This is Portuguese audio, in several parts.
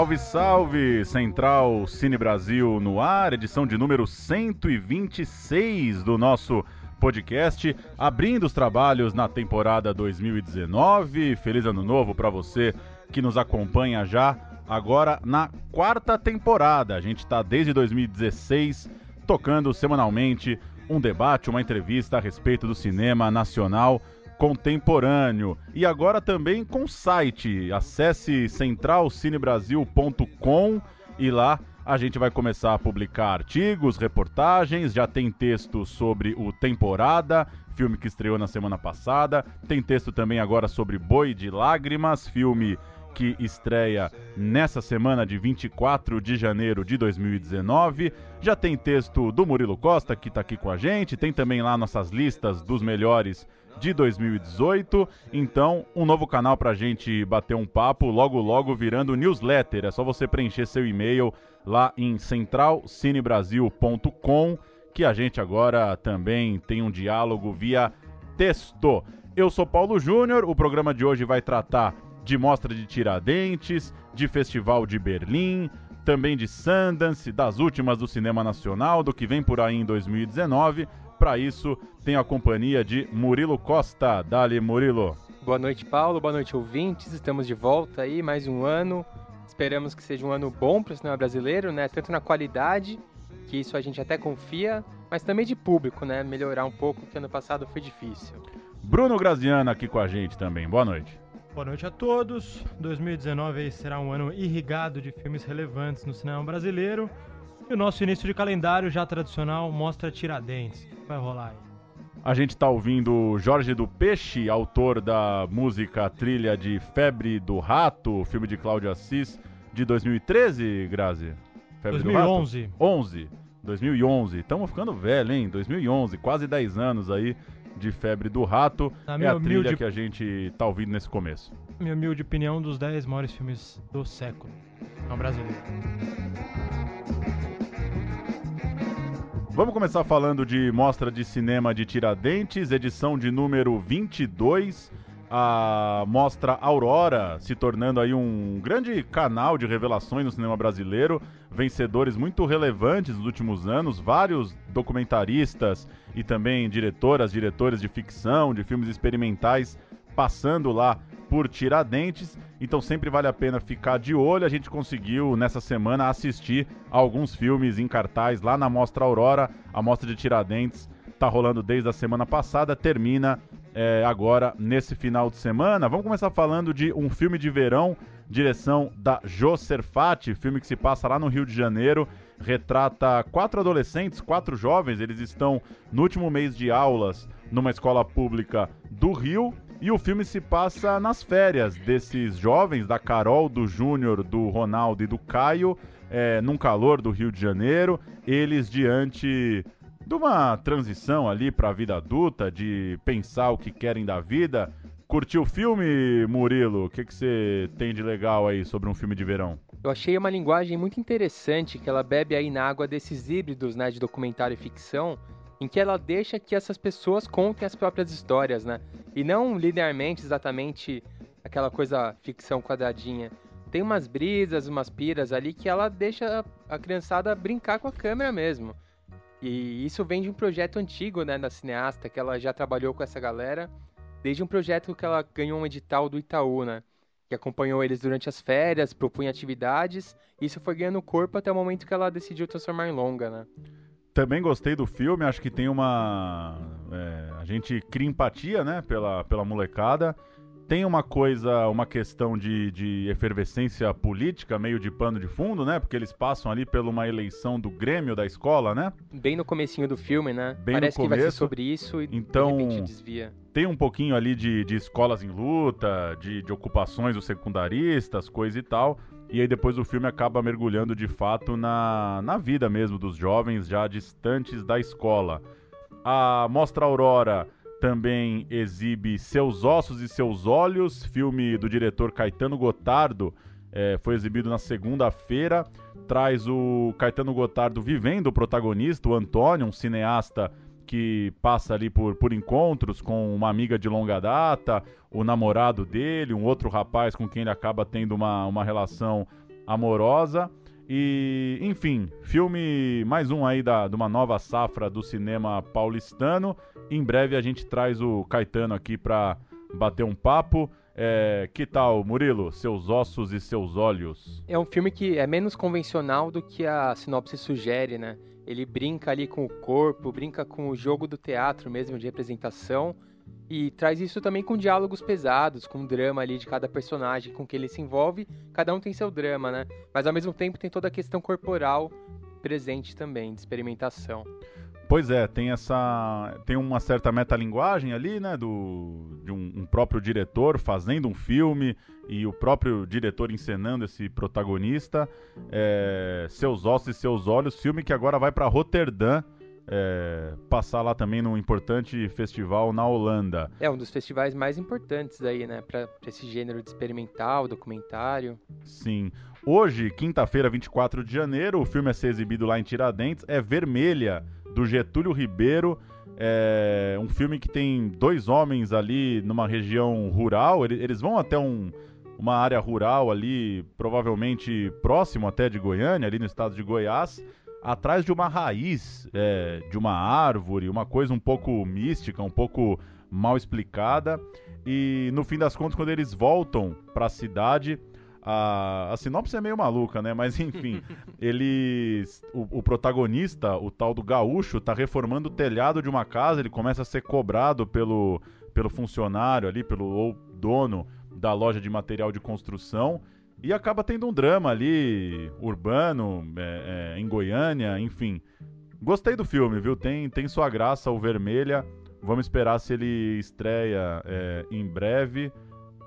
Salve, salve! Central Cine Brasil no ar, edição de número 126 do nosso podcast, abrindo os trabalhos na temporada 2019. Feliz ano novo para você que nos acompanha já agora na quarta temporada. A gente está desde 2016 tocando semanalmente um debate, uma entrevista a respeito do cinema nacional contemporâneo. E agora também com site. Acesse centralcinebrasil.com e lá a gente vai começar a publicar artigos, reportagens, já tem texto sobre o Temporada, filme que estreou na semana passada. Tem texto também agora sobre Boi de Lágrimas, filme que estreia nessa semana de 24 de janeiro de 2019. Já tem texto do Murilo Costa, que está aqui com a gente. Tem também lá nossas listas dos melhores de 2018. Então, um novo canal para a gente bater um papo, logo logo virando newsletter. É só você preencher seu e-mail lá em centralcinebrasil.com, que a gente agora também tem um diálogo via texto. Eu sou Paulo Júnior, o programa de hoje vai tratar de mostra de Tiradentes, de Festival de Berlim, também de Sundance, das últimas do cinema nacional, do que vem por aí em 2019. Para isso, tem a companhia de Murilo Costa. Dali, Murilo. Boa noite, Paulo. Boa noite, ouvintes. Estamos de volta aí, mais um ano. Esperamos que seja um ano bom para o cinema brasileiro, né? Tanto na qualidade, que isso a gente até confia, mas também de público, né? Melhorar um pouco, que ano passado foi difícil. Bruno Graziano aqui com a gente também. Boa noite. Boa noite a todos. 2019 será um ano irrigado de filmes relevantes no cinema brasileiro. E o nosso início de calendário já tradicional mostra Tiradentes. Vai rolar aí. A gente está ouvindo Jorge do Peixe, autor da música trilha de Febre do Rato, filme de Cláudio Assis, de 2013, Grazi? Febre 2011. Do Rato? 11. 2011. Estamos ficando velho, hein? 2011, quase 10 anos aí de Febre do Rato. Na é a trilha humilde... que a gente está ouvindo nesse começo. Minha humilde opinião, um dos 10 maiores filmes do século. Não brasileiro. Vamos começar falando de Mostra de Cinema de Tiradentes, edição de número 22. A Mostra Aurora se tornando aí um grande canal de revelações no cinema brasileiro, vencedores muito relevantes nos últimos anos, vários documentaristas e também diretoras, diretores de ficção, de filmes experimentais passando lá por Tiradentes, então sempre vale a pena ficar de olho. A gente conseguiu nessa semana assistir alguns filmes em cartaz lá na Mostra Aurora. A Mostra de Tiradentes está rolando desde a semana passada, termina é, agora nesse final de semana. Vamos começar falando de um filme de verão, direção da Jo Serfati, filme que se passa lá no Rio de Janeiro. Retrata quatro adolescentes, quatro jovens, eles estão no último mês de aulas numa escola pública do Rio e o filme se passa nas férias desses jovens, da Carol, do Júnior, do Ronaldo e do Caio, é, num calor do Rio de Janeiro, eles diante de uma transição ali para a vida adulta, de pensar o que querem da vida. Curtiu o filme, Murilo? O que, que você tem de legal aí sobre um filme de verão? Eu achei uma linguagem muito interessante que ela bebe aí na água desses híbridos né, de documentário e ficção em que ela deixa que essas pessoas contem as próprias histórias, né? E não linearmente, exatamente aquela coisa ficção quadradinha. Tem umas brisas, umas piras ali que ela deixa a criançada brincar com a câmera mesmo. E isso vem de um projeto antigo, né, da cineasta, que ela já trabalhou com essa galera, desde um projeto que ela ganhou um edital do Itaú, né? Que acompanhou eles durante as férias, propunha atividades, e isso foi ganhando corpo até o momento que ela decidiu transformar em longa, né? Também gostei do filme, acho que tem uma. É, a gente cria empatia, né, pela, pela molecada. Tem uma coisa, uma questão de, de efervescência política, meio de pano de fundo, né? Porque eles passam ali por uma eleição do Grêmio da escola, né? Bem no comecinho do filme, né? Bem Parece no começo, que vai ser sobre isso e então, de repente desvia. Tem um pouquinho ali de, de escolas em luta, de, de ocupações dos secundaristas, coisa e tal. E aí depois o filme acaba mergulhando de fato na, na vida mesmo dos jovens já distantes da escola. A Mostra Aurora também exibe Seus Ossos e Seus Olhos, filme do diretor Caetano Gotardo, é, foi exibido na segunda-feira. Traz o Caetano Gotardo vivendo o protagonista, o Antônio, um cineasta que passa ali por, por encontros com uma amiga de longa data, o namorado dele, um outro rapaz com quem ele acaba tendo uma, uma relação amorosa. E, enfim, filme mais um aí da, de uma nova safra do cinema paulistano. Em breve a gente traz o Caetano aqui para bater um papo. É, que tal, Murilo? Seus ossos e seus olhos. É um filme que é menos convencional do que a sinopse sugere, né? Ele brinca ali com o corpo, brinca com o jogo do teatro mesmo, de representação, e traz isso também com diálogos pesados, com o drama ali de cada personagem com que ele se envolve. Cada um tem seu drama, né? Mas ao mesmo tempo tem toda a questão corporal presente também, de experimentação. Pois é, tem essa. Tem uma certa metalinguagem ali, né? Do, de um, um, próprio diretor fazendo um filme e o próprio diretor encenando esse protagonista. É, seus ossos e seus olhos, filme que agora vai para Roterdã. É, passar lá também num importante festival na Holanda. É um dos festivais mais importantes aí, né, para esse gênero de experimental, documentário. Sim. Hoje, quinta-feira, 24 de janeiro, o filme a ser exibido lá em Tiradentes é Vermelha, do Getúlio Ribeiro. É um filme que tem dois homens ali numa região rural. Eles vão até um, uma área rural ali, provavelmente próximo até de Goiânia, ali no estado de Goiás, atrás de uma raiz é, de uma árvore, uma coisa um pouco mística, um pouco mal explicada. E no fim das contas, quando eles voltam para a cidade, a, a sinopse é meio maluca, né? Mas enfim, eles. O, o, protagonista, o tal do gaúcho, tá reformando o telhado de uma casa, ele começa a ser cobrado pelo, pelo funcionário ali, pelo ou dono da loja de material de construção. E acaba tendo um drama ali, urbano, é, é, em Goiânia, enfim. Gostei do filme, viu? Tem, tem sua graça, o Vermelha. Vamos esperar se ele estreia é, em breve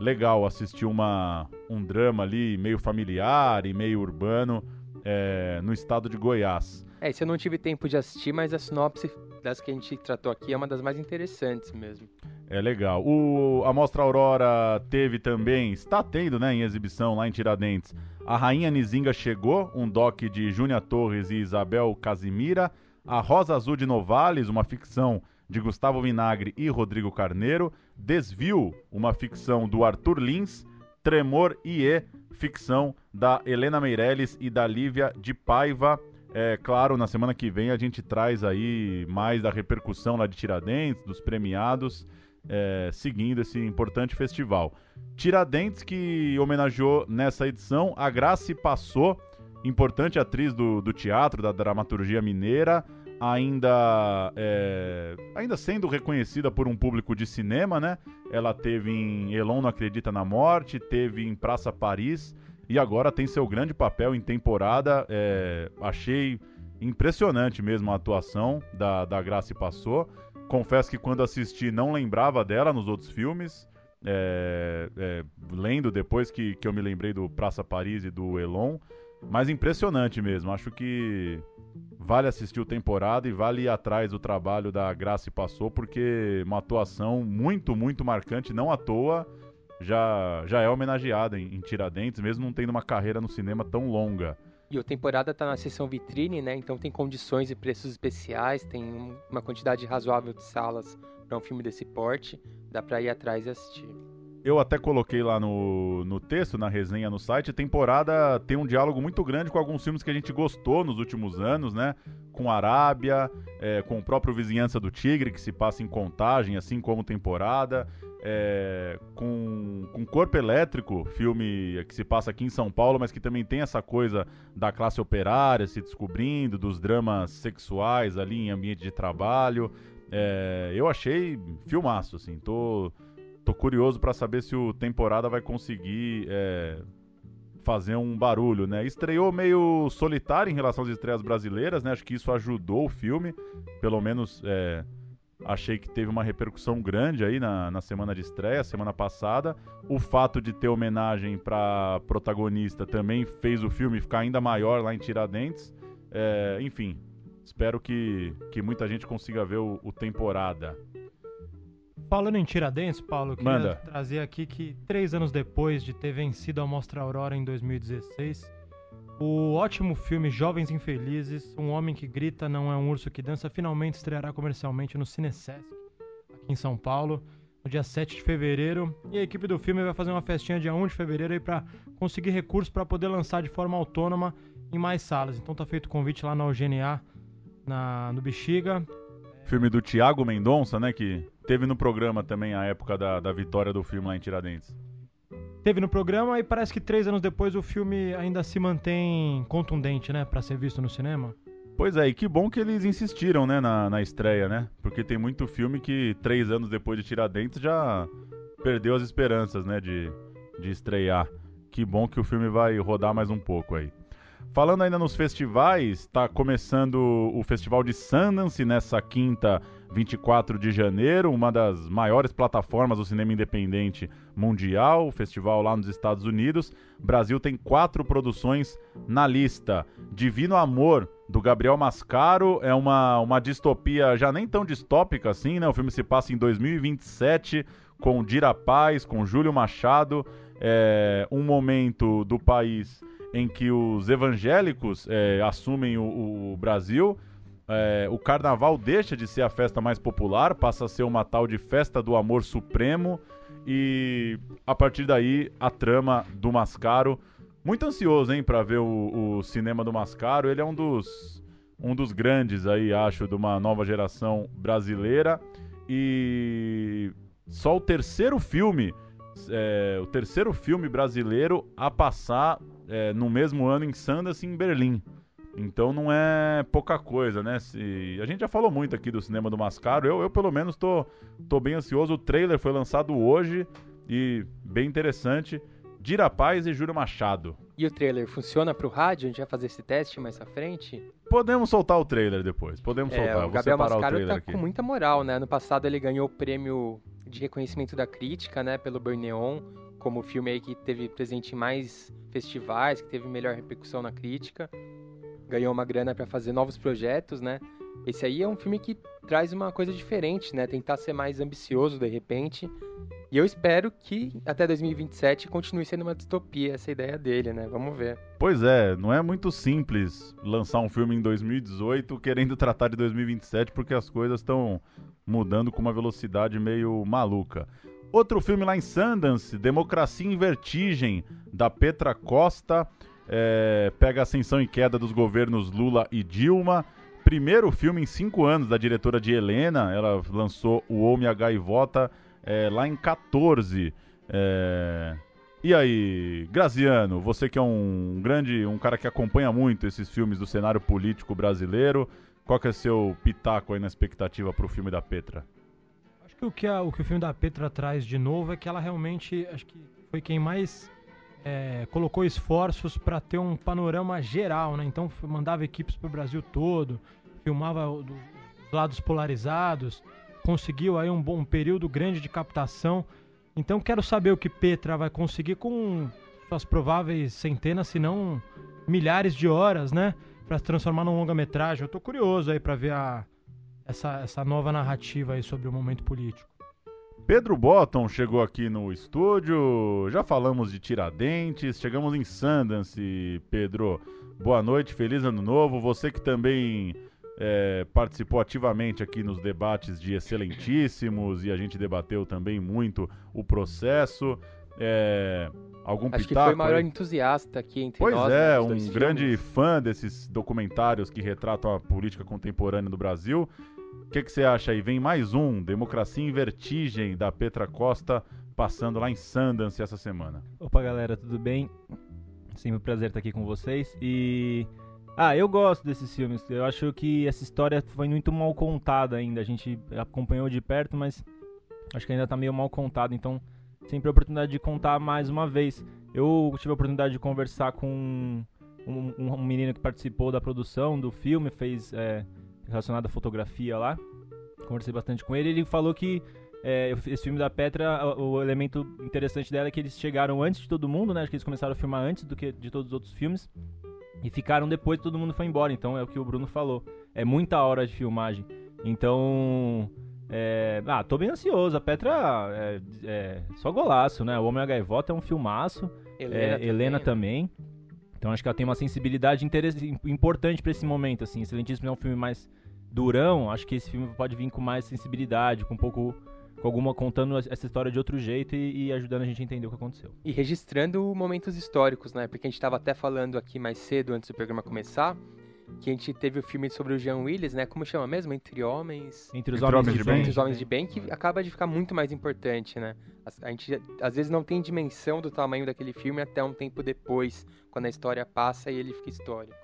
legal assistir uma, um drama ali meio familiar e meio urbano é, no estado de Goiás. É, isso eu não tive tempo de assistir, mas a sinopse das que a gente tratou aqui é uma das mais interessantes mesmo. É legal. O, a Mostra Aurora teve também, está tendo, né, em exibição lá em Tiradentes, A Rainha Nizinga Chegou, um doc de Júnia Torres e Isabel Casimira, A Rosa Azul de Novales, uma ficção de Gustavo Vinagre e Rodrigo Carneiro, Desvio, uma ficção do Arthur Lins, Tremor e E, ficção da Helena Meirelles e da Lívia de Paiva. É claro, na semana que vem a gente traz aí mais da repercussão lá de Tiradentes, dos premiados, é, seguindo esse importante festival. Tiradentes que homenageou nessa edição a Grace Passou, importante atriz do, do teatro, da dramaturgia mineira, ainda é, ainda sendo reconhecida por um público de cinema, né? Ela teve em Elon não acredita na morte, teve em Praça Paris e agora tem seu grande papel em temporada. É, achei impressionante mesmo a atuação da, da Grace Passou. Confesso que quando assisti não lembrava dela nos outros filmes. É, é, lendo depois que, que eu me lembrei do Praça Paris e do Elon. Mas impressionante mesmo. Acho que vale assistir o temporada e vale ir atrás do trabalho da Graça Passou, porque uma atuação muito, muito marcante, não à toa, já, já é homenageada em, em Tiradentes, mesmo não tendo uma carreira no cinema tão longa. E a temporada está na seção vitrine, né? Então tem condições e preços especiais, tem uma quantidade razoável de salas para um filme desse porte. Dá para ir atrás e assistir. Eu até coloquei lá no, no texto, na resenha no site, a temporada tem um diálogo muito grande com alguns filmes que a gente gostou nos últimos anos, né? Com Arábia, é, com o próprio Vizinhança do Tigre, que se passa em contagem, assim como temporada. É, com, com Corpo Elétrico, filme que se passa aqui em São Paulo, mas que também tem essa coisa da classe operária se descobrindo, dos dramas sexuais ali em ambiente de trabalho. É, eu achei filmaço, assim, tô tô curioso para saber se o temporada vai conseguir é, fazer um barulho, né? Estreou meio solitário em relação às estreias brasileiras, né? Acho que isso ajudou o filme, pelo menos é, achei que teve uma repercussão grande aí na, na semana de estreia, semana passada. O fato de ter homenagem para protagonista também fez o filme ficar ainda maior lá em Tiradentes. É, enfim, espero que, que muita gente consiga ver o, o temporada. Falando em Tiradentes, Paulo, queria Manda. trazer aqui que três anos depois de ter vencido a Mostra Aurora em 2016, O ótimo filme Jovens Infelizes, Um Homem que Grita Não É um Urso que Dança, finalmente estreará comercialmente no Cinesesc, aqui em São Paulo, no dia 7 de fevereiro. E a equipe do filme vai fazer uma festinha dia 1 de fevereiro para conseguir recursos para poder lançar de forma autônoma em mais salas. Então tá feito o convite lá na UGNA, na, no Bexiga. Filme do Tiago Mendonça, né? Que teve no programa também a época da, da vitória do filme lá em Tiradentes. Teve no programa e parece que três anos depois o filme ainda se mantém contundente, né? Pra ser visto no cinema. Pois é, e que bom que eles insistiram, né, na, na estreia, né? Porque tem muito filme que três anos depois de Tiradentes já perdeu as esperanças, né, de, de estrear. Que bom que o filme vai rodar mais um pouco aí. Falando ainda nos festivais, está começando o Festival de Sundance nessa quinta, 24 de janeiro, uma das maiores plataformas do cinema independente mundial, festival lá nos Estados Unidos. Brasil tem quatro produções na lista. Divino Amor, do Gabriel Mascaro, é uma, uma distopia já nem tão distópica assim, né? O filme se passa em 2027 com Dira Paz, com Júlio Machado, é um momento do país em que os evangélicos é, assumem o, o Brasil. É, o carnaval deixa de ser a festa mais popular, passa a ser uma tal de festa do amor supremo. E a partir daí, a trama do Mascaro. Muito ansioso, hein, para ver o, o, cinema do Mascaro. Ele é um dos, um dos grandes aí, acho, de uma nova geração brasileira. E só o terceiro filme, é, o terceiro filme brasileiro a passar é, no mesmo ano em Sundance em Berlim. Então não é pouca coisa, né? Se... A gente já falou muito aqui do cinema do Mascaro. Eu, eu pelo menos tô, tô bem ansioso. O trailer foi lançado hoje e bem interessante. Dira Paz e Júlio Machado. E o trailer funciona pro rádio? A gente vai fazer esse teste mais à frente? Podemos soltar o trailer depois. Podemos É, soltar. O Gabriel Mascaro tá aqui. com muita moral, né? No passado ele ganhou o prêmio de reconhecimento da crítica, né? Pelo Burneon, como o filme aí que teve presente em mais festivais, que teve melhor repercussão na crítica. Ganhou uma grana pra fazer novos projetos, né? Esse aí é um filme que traz uma coisa diferente, né? Tentar ser mais ambicioso de repente. E eu espero que até 2027 continue sendo uma distopia essa ideia dele, né? Vamos ver. Pois é, não é muito simples lançar um filme em 2018 querendo tratar de 2027 porque as coisas estão mudando com uma velocidade meio maluca. Outro filme lá em Sundance, Democracia em Vertigem, da Petra Costa, é, pega ascensão e queda dos governos Lula e Dilma. Primeiro filme em cinco anos da diretora de Helena, ela lançou O Homem a Gaivota é, lá em 14. É, e aí, Graziano, você que é um grande, um cara que acompanha muito esses filmes do cenário político brasileiro, qual que é seu pitaco aí na expectativa pro filme da Petra? Acho que o que, a- o que o filme da Petra traz de novo é que ela realmente, acho que foi quem mais é, colocou esforços para ter um panorama geral, né? Então mandava equipes para o Brasil todo, filmava do- os lados polarizados, conseguiu aí um bom período grande de captação. Então quero saber o que Petra vai conseguir com suas prováveis centenas, se não milhares de horas, né? Para se transformar num longa-metragem. Eu tô curioso aí para ver a, essa, essa nova narrativa aí sobre o momento político. Pedro Botton chegou aqui no estúdio, já falamos de Tiradentes, chegamos em Sundance, Pedro. Boa noite, feliz ano novo. Você que também é, participou ativamente aqui nos debates de Excelentíssimos e a gente debateu também muito o processo. É, algum Acho que pitaco foi o maior entusiasta aqui entre Pois nós. é, né, dos um grande filmes. fã desses documentários que retratam a política contemporânea do Brasil. O que, que você acha aí? Vem mais um, Democracia em Vertigem, da Petra Costa, passando lá em Sundance essa semana. Opa, galera, tudo bem? Sempre um prazer estar aqui com vocês. E. Ah, eu gosto desses filmes. Eu acho que essa história foi muito mal contada ainda. A gente acompanhou de perto, mas acho que ainda tá meio mal contado. Então, sempre a oportunidade de contar mais uma vez. Eu tive a oportunidade de conversar com um, um- um menino que participou da produção do filme, fez é, relacionado à fotografia lá. Conversei bastante com ele. Ele falou que é, esse filme da Petra, o, o elemento interessante dela é que eles chegaram antes de todo mundo, né? Acho que eles começaram a filmar antes do que de todos os outros filmes. E ficaram depois que todo mundo foi embora. Então é o que o Bruno falou. É muita hora de filmagem. Então. É, ah, tô bem ansioso. A Petra é, é só golaço, né? O Homem a Gaivota é um filmaço. Helena, É, também, Helena né? também. Então acho que ela tem uma sensibilidade importante para esse momento, assim. Excelentíssimo é um filme mais durão, acho que esse filme pode vir com mais sensibilidade, com um pouco com alguma contando essa história de outro jeito e, e, ajudando a gente a entender o que aconteceu. E registrando momentos históricos, né? Porque a gente estava até falando aqui mais cedo, antes do programa começar, que a gente teve o filme sobre o Jean Willis, né? Como chama mesmo? Entre Homens... Entre os Entre Homens, de, bem. Entre os Homens de Bem, que acaba de ficar muito mais importante, né? A, a gente às vezes não tem dimensão do tamanho daquele filme até um tempo depois, quando a história passa e ele fica histórico.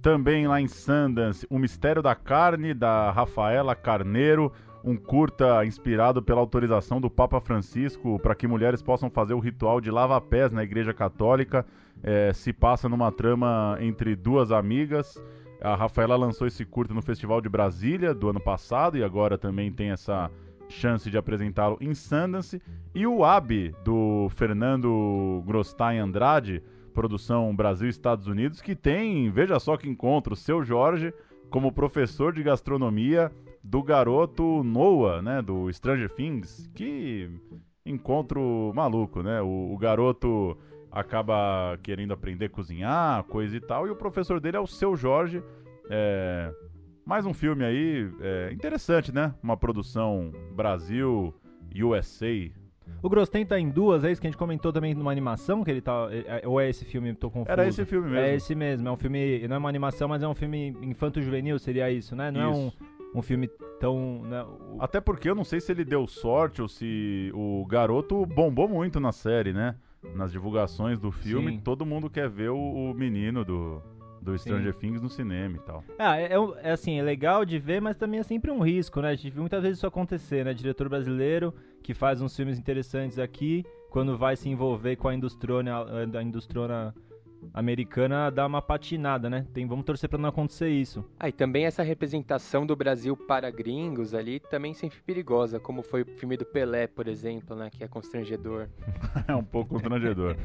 Também lá em Sundance, O Mistério da Carne, da Rafaela Carneiro, um curta inspirado pela autorização do Papa Francisco para que mulheres possam fazer o ritual de lava-pés na Igreja Católica. É, se passa numa trama entre duas amigas. A Rafaela lançou esse curta no Festival de Brasília do ano passado e agora também tem essa chance de apresentá-lo em Sundance. E o AB do Fernando Grosstein Andrade, produção Brasil Estados Unidos, que tem, veja só que encontro, o seu Jorge como professor de gastronomia do garoto Noah, né, do Stranger Things, que encontro maluco, né? O, o, garoto acaba querendo aprender a cozinhar, coisa e tal, e o professor dele é o seu Jorge. É, mais um filme aí é, interessante, né? Uma produção Brasil, USA, o Grosten tá em duas, é isso que a gente comentou também numa animação, que ele tá. É, é, ou é esse filme, tô confuso. Era esse filme mesmo. É esse mesmo, é um filme. Não é uma animação, mas é um filme infanto-juvenil, seria isso, né? Não isso. é um um filme tão. Né, o... Até porque eu não sei se ele deu sorte ou se o garoto bombou muito na série, né? Nas divulgações do filme, Sim. todo mundo quer ver o, o menino do, do Stranger Sim. Things no cinema e tal. Ah, é, é, é, assim, é legal de ver, mas também é sempre um risco, né? A gente viu muitas vezes isso acontecer, né? Diretor brasileiro que faz uns filmes interessantes aqui, quando vai se envolver com a industrona, a industrona americana dá uma patinada, né? Tem, vamos torcer para não acontecer isso. Ah, e também essa representação do Brasil para gringos ali também sempre perigosa, como foi o filme do Pelé, por exemplo, né? Que é constrangedor. é um pouco constrangedor.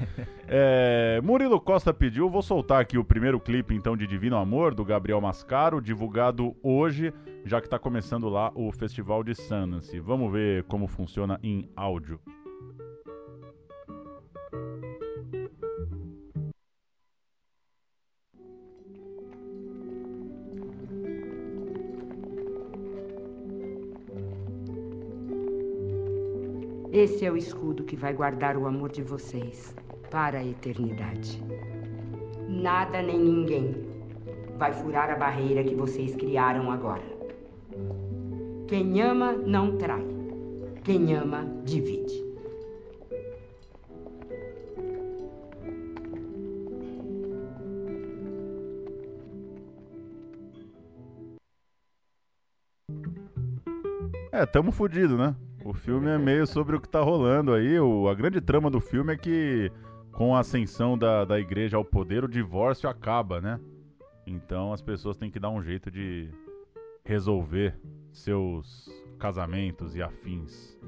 é, Murilo Costa pediu, vou soltar aqui o primeiro clipe então de Divino Amor, do Gabriel Mascaro, divulgado hoje, já que está começando lá o Festival de Sundance. Vamos ver como funciona em áudio. Esse é o escudo que vai guardar o amor de vocês para a eternidade. Nada nem ninguém vai furar a barreira que vocês criaram agora. Quem ama não trai. Quem ama divide. É, tamo fudido, né? O filme é meio sobre o que tá rolando aí. O, a grande trama do filme é que, com a ascensão da, da igreja ao poder, o divórcio acaba, né? Então as pessoas têm que dar um jeito de resolver seus casamentos e afins.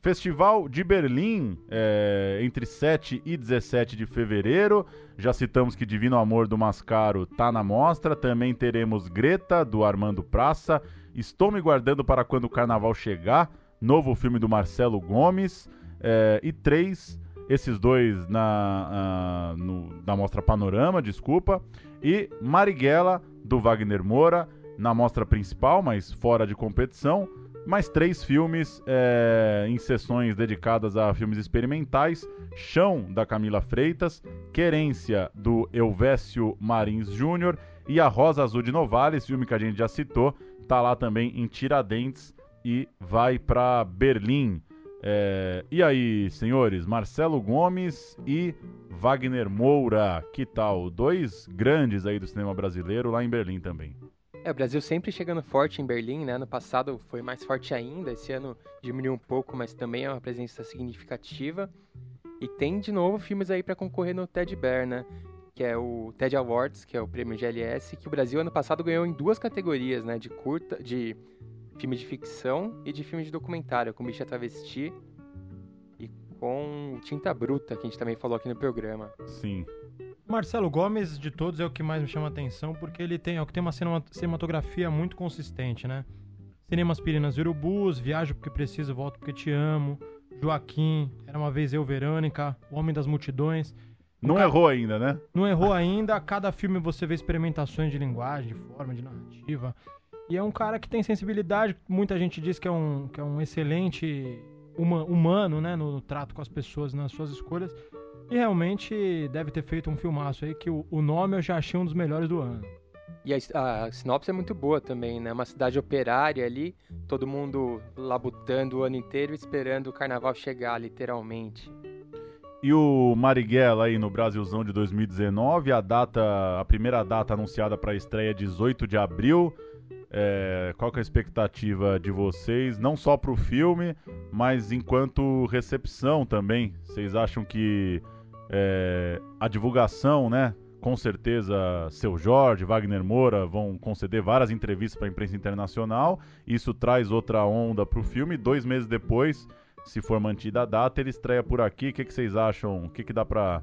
Festival de Berlim, é, entre 7 e 17 de fevereiro. Já citamos que Divino Amor do Mascaro tá na mostra. Também teremos Greta, do Armando Praça. Estou me guardando para quando o carnaval chegar novo filme do Marcelo Gomes, é, e três, esses dois na, uh, no, na Mostra Panorama, desculpa, e Marighella, do Wagner Moura, na mostra principal, mas fora de competição, mais três filmes é, em sessões dedicadas a filmes experimentais: Chão, da Camila Freitas, Querência, do Elvésio Marins Júnior e A Rosa Azul de Novales, filme que a gente já citou, tá lá também em Tiradentes e vai para Berlim. É, e aí, senhores, Marcelo Gomes e Wagner Moura, que tal? Dois grandes aí do cinema brasileiro lá em Berlim também. É, o Brasil sempre chegando forte em Berlim, né? No passado foi mais forte ainda, esse ano diminuiu um pouco, mas também é uma presença significativa. E tem de novo filmes aí para concorrer no Ted Bear, né? Que é o TED Awards, que é o prêmio GLS, que o Brasil ano passado ganhou em duas categorias, né? De curta, de filme de ficção e de filme de documentário, com Bicha Travesti e com Tinta Bruta, que a gente também falou aqui no programa. Sim. Marcelo Gomes, de todos, é o que mais me chama a atenção, porque ele tem, é o que tem uma cinematografia muito consistente, né? Cinemas Pirinas e Urubus, Viajo Porque Preciso, Volto Porque Te Amo, Joaquim, Era Uma Vez Eu, Verônica, O Homem das Multidões. Não cara- errou ainda, né? Não errou ainda. Cada filme você vê experimentações de linguagem, de forma, de narrativa. E é um cara que tem sensibilidade. Muita gente diz que é um, que é um excelente huma- humano, né? No, trato com as pessoas, nas suas escolhas. E realmente deve ter feito um filmaço aí que o, o nome eu já achei um dos melhores do ano. E a, a sinopse é muito boa também, né? Uma cidade operária ali, todo mundo labutando o ano inteiro, esperando o carnaval chegar, literalmente. E o Marighella aí no Brasilzão de 2019, a data, a primeira data anunciada para a estreia é 18 de abril. É, qual que é a expectativa de vocês, não só para o filme, mas enquanto recepção também? Vocês acham que é, a divulgação, né? Com certeza, seu Jorge, Wagner Moura vão conceder várias entrevistas para a imprensa internacional. Isso traz outra onda para o filme. Dois meses depois, se for mantida a data, ele estreia por aqui. O que, que vocês acham? O que, que dá pra.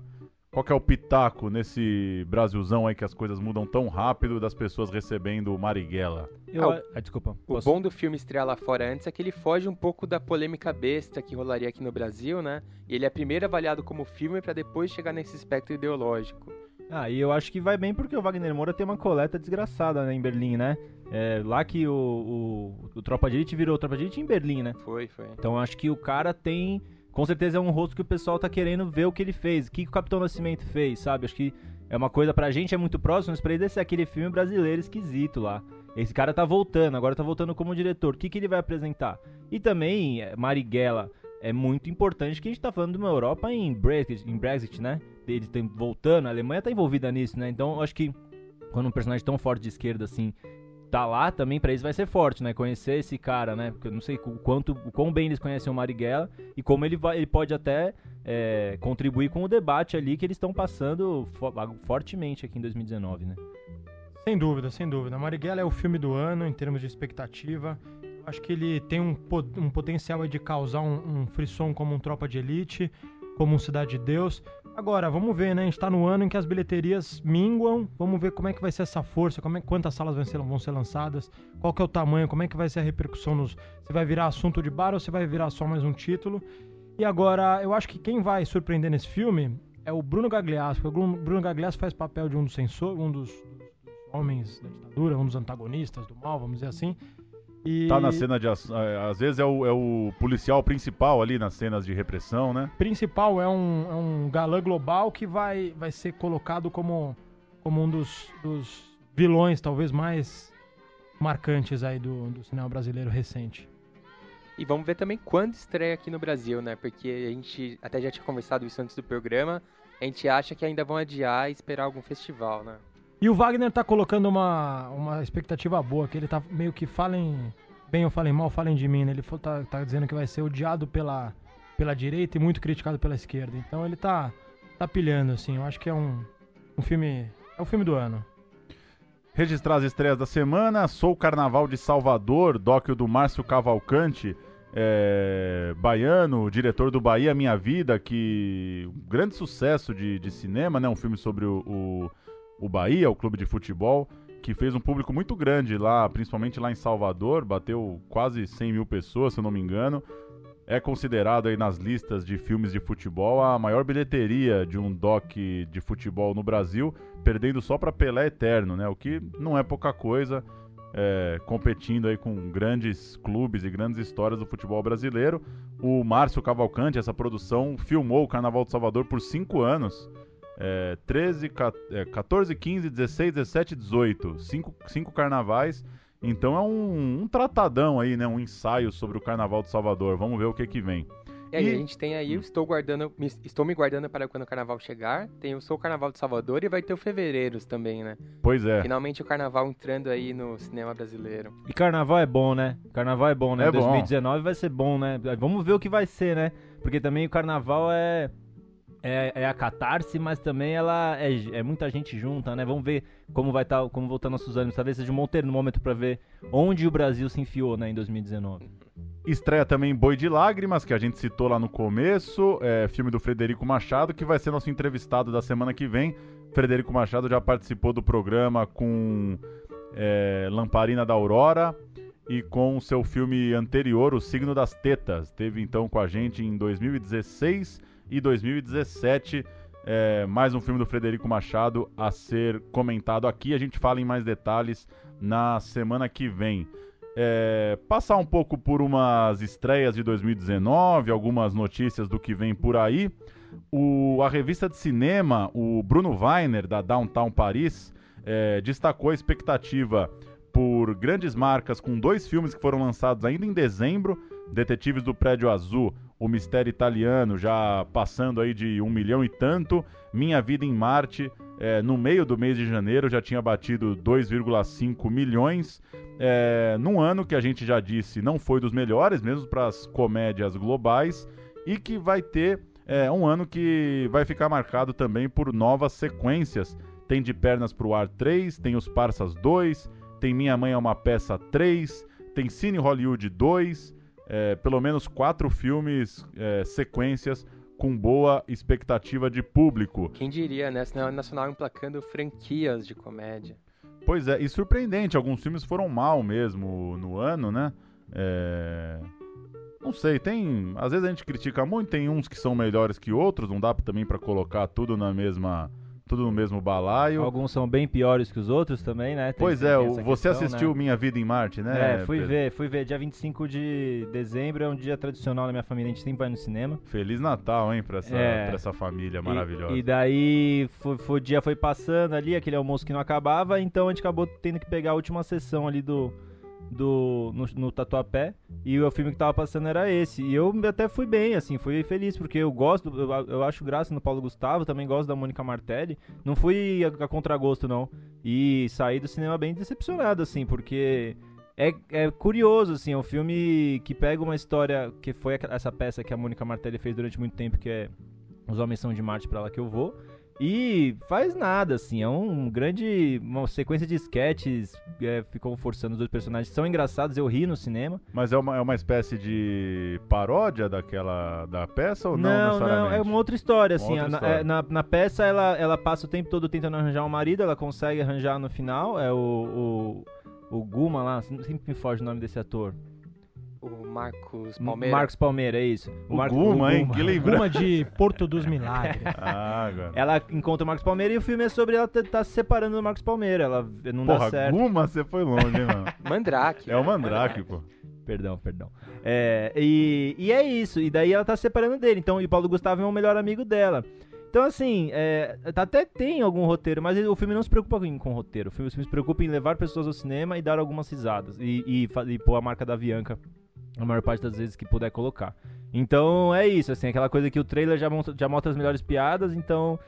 Qual que é o pitaco nesse Brasilzão aí que as coisas mudam tão rápido das pessoas recebendo o Marighella? Eu, Ah, ah, desculpa. O posso- bom do filme estrear lá fora antes é que ele foge um pouco da polêmica besta que rolaria aqui no Brasil, né? E ele é primeiro avaliado como filme pra depois chegar nesse espectro ideológico. Ah, e eu acho que vai bem porque o Wagner Moura tem uma coleta desgraçada né, em Berlim, né? É, lá que o, o, o Tropa de Elite virou Tropa de Elite em Berlim, né? Foi, foi. Então eu acho que o cara tem. Com certeza é um rosto que o pessoal tá querendo ver o que ele fez. O que, que o Capitão Nascimento fez, sabe? Acho que é uma coisa pra gente é muito próximo, mas pra ele ser aquele filme brasileiro esquisito lá. Esse cara tá voltando, agora tá voltando como diretor. O que, que ele vai apresentar? E também, é, Marighella, é muito importante que a gente tá falando de uma Europa em Brexit, em Brexit né? Eles estão voltando, a Alemanha tá envolvida nisso, né? Então acho que quando um personagem tão forte de esquerda assim tá lá também pra eles vai ser forte, né? Conhecer esse cara, né? Porque eu não sei o quanto, o quão bem eles conhecem o Marighella e como ele vai, ele pode até é, contribuir com o debate ali que eles estão passando fo- fortemente aqui em 2019, né? Sem dúvida, sem dúvida. Marighella é o filme do ano em termos de expectativa. Eu acho que ele tem um, um potencial de causar um, um frisson como um Tropa de Elite, como um Cidade de Deus. Agora, vamos ver, né? A gente tá no ano em que as bilheterias minguam. Vamos ver como é que vai ser essa força, como é, quantas salas vão ser, vão ser lançadas, qual que é o tamanho, como é que vai ser a repercussão nos. Se vai virar assunto de bar ou se vai virar só mais um título. E agora, eu acho que quem vai surpreender nesse filme é o Bruno Gagliasso, o Bruno- Gagliasso faz papel de um dos censores, um dos, dos homens da ditadura, um dos antagonistas do mal, vamos dizer assim. E Tá na cena de. é, Às vezes é o, é o policial principal ali nas cenas de repressão, né? principal é um, é um galã global que vai, vai ser colocado como, como um dos, dos vilões talvez mais marcantes aí do, do cinema brasileiro recente. E vamos ver também quando estreia aqui no Brasil, né? Porque a gente até já tinha conversado isso antes do programa. A gente acha que ainda vão adiar e esperar algum festival, né? E o Wagner tá colocando uma, uma expectativa boa, que ele tá meio que falem bem ou falem mal, falem de mim, né? Ele tá, tá dizendo que vai ser odiado pela, pela direita e muito criticado pela esquerda. Então ele tá, tá pilhando, assim. Eu acho que é um, um filme. É o filme do ano. Registrar as estreias da semana. Sou o Carnaval de Salvador, docu do Márcio Cavalcante, é, baiano, diretor do Bahia Minha Vida, que um grande sucesso de, de cinema, né? Um filme sobre o, o, o Bahia, o clube de futebol, que fez um público muito grande lá, principalmente lá em Salvador, bateu quase 100 mil pessoas, se eu não me engano. É considerado aí nas listas de filmes de futebol a maior bilheteria de um doc de futebol no Brasil, perdendo só para Pelé Eterno, né? O que não é pouca coisa, é, competindo aí com grandes clubes e grandes histórias do futebol brasileiro. O Márcio Cavalcante, essa produção, filmou o Carnaval de Salvador por cinco anos. É, 13, ca- é, 14, 15, 16, 17, 18. Cinco, cinco carnavais. Então é um, um tratadão aí, né? Um ensaio sobre o Carnaval de Salvador. Vamos ver o que que vem. E aí E- a gente tem aí, o estou guardando, me- estou me guardando para quando o carnaval chegar. Tem o Sou Carnaval de Salvador e vai ter o Fevereiros também, né? Pois é. Finalmente o carnaval entrando aí no cinema brasileiro. E carnaval é bom, né? Carnaval é bom, né? É bom. 2019 vai ser bom, né? Vamos ver o que vai ser, né? Porque também o carnaval é. É, é a catarse, mas também ela é, é muita gente junta, né? Vamos ver como vai estar, como voltar nossos ânimos. Talvez seja um bom termômetro pra ver onde o Brasil se enfiou, né, em 2019. Estreia também Boi de Lágrimas, que a gente citou lá no começo, é, filme do Frederico Machado, que vai ser nosso entrevistado da semana que vem. Frederico Machado já participou do programa com é, Lamparina da Aurora e com seu filme anterior, O Signo das Tetas. Teve então com a gente em 2016 e 2017 É, mais um filme do Frederico Machado a ser comentado aqui. A gente fala em mais detalhes na semana que vem. É, passar um pouco por umas estreias de 2019, algumas notícias do que vem por aí. O, a revista de cinema, o Bruno Weiner, da Downtown Paris, é, destacou a expectativa por grandes marcas com dois filmes que foram lançados ainda em dezembro: Detetives do Prédio Azul, O Mistério Italiano, já passando aí de um milhão e tanto, Minha Vida em Marte, é, no meio do mês de janeiro já tinha batido 2,5 milhões. É, num ano que a gente já disse não foi dos melhores, mesmo para as comédias globais, e que vai ter é, um ano que vai ficar marcado também por novas sequências. Tem De Pernas pro Ar 3, tem Os Parsas 2, tem Minha Mãe é uma Peça 3, tem Cine Hollywood 2, é, pelo menos quatro filmes, é, sequências com boa expectativa de público. Quem diria, né? Cinema Nacional emplacando franquias de comédia. Pois é, e surpreendente, alguns filmes foram mal mesmo no ano, né? É... Não sei, tem. Às vezes a gente critica muito, tem uns que são melhores que outros, não dá também para colocar tudo na mesma. Tudo no mesmo balaio. Alguns são bem piores que os outros também, né? Tem, pois é, você questão, assistiu né? Minha Vida em Marte, né? É, fui Pedro? ver, fui ver. Dia 25 de dezembro é um dia tradicional na minha família, a gente sempre vai no cinema. Feliz Natal, hein, pra essa, é, pra essa família maravilhosa. E, e daí o dia foi passando ali, aquele almoço que não acabava, então a gente acabou tendo que pegar a última sessão ali do do no, no, Tatuapé e o filme que tava passando era esse. E eu até fui bem, assim, fui feliz, porque eu gosto, eu, eu acho graça no Paulo Gustavo, também gosto da Mônica Martelli. Não fui a, a contragosto, não. E saí do cinema bem decepcionado, assim, porque é, é curioso, assim, é um filme que pega uma história que foi essa peça que a Mônica Martelli fez durante muito tempo, que é Os Homens São de Marte para lá que eu vou. E faz nada, assim, é um grande. Uma sequência de sketches é, ficam forçando os dois personagens. São engraçados, eu ri no cinema. Mas é uma, é uma espécie de paródia daquela. da peça ou não? Não, não, é uma outra história, assim. Outra história. É, na, na, peça ela, ela passa o tempo todo tentando arranjar um marido, ela consegue arranjar no final. É o. o, o Guma lá, sempre me foge o nome desse ator. O Marcos Palmeira. Marcos Palmeira, é isso. O, o Marcos, Guma, o hein? Que lembrança. Guma de Porto dos Milagres. ah, agora. Ela encontra o Marcos Palmeira e o filme é sobre ela estar tá se separando do Marcos Palmeira. Ela não Porra, dá certo. Guma, você foi longe, hein, mano? Mandrake. É o Mandrake, pô. Perdão, perdão. É, e, e é isso. E daí ela tá se separando dele. Então, e o Paulo Gustavo é o melhor amigo dela. Então, assim, é, até tem algum roteiro, mas o filme não se preocupa com, com roteiro. O filme se preocupa em levar pessoas ao cinema e dar algumas risadas. E, e, e pôr a marca da Bianca a maior parte das vezes que puder colocar. Então é isso, assim, aquela coisa que o trailer já, monta, já mostra as melhores piadas, então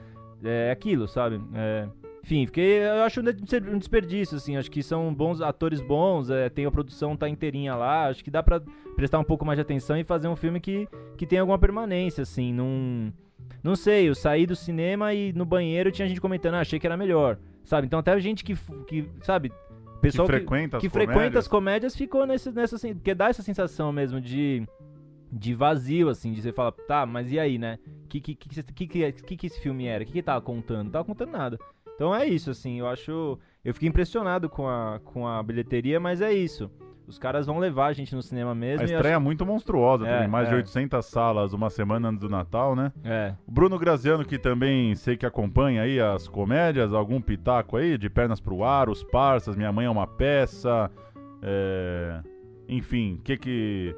é aquilo, sabe? É, enfim, fiquei, eu acho um desperdício, assim, acho que são bons atores bons, é, tem a produção tá inteirinha lá, acho que dá pra prestar um pouco mais de atenção e fazer um filme que, que tem alguma permanência, assim, num... Não sei, eu saí do cinema e no banheiro tinha gente comentando, ah, achei que era melhor, sabe? Então até gente que, que sabe, pessoal que frequenta, que, as, que comédias. frequenta as comédias ficou nessa, nessa porque dá essa sensação mesmo de de vazio assim, de você falar, tá, mas e aí, né? Que que que que, que, que, que esse filme era? O que que tava contando? Não tava contando nada. Então é isso assim, eu acho, eu fiquei impressionado com a com a bilheteria, mas é isso. Os caras vão levar a gente no cinema mesmo. A estreia acho... muito monstruosa, é, tem mais é. de 800 salas uma semana antes do Natal, né? É. O Bruno Graziano, que também sei que acompanha aí as comédias, algum pitaco aí, de pernas pro ar, os parças, Minha Mãe é uma Peça, é... enfim, que que...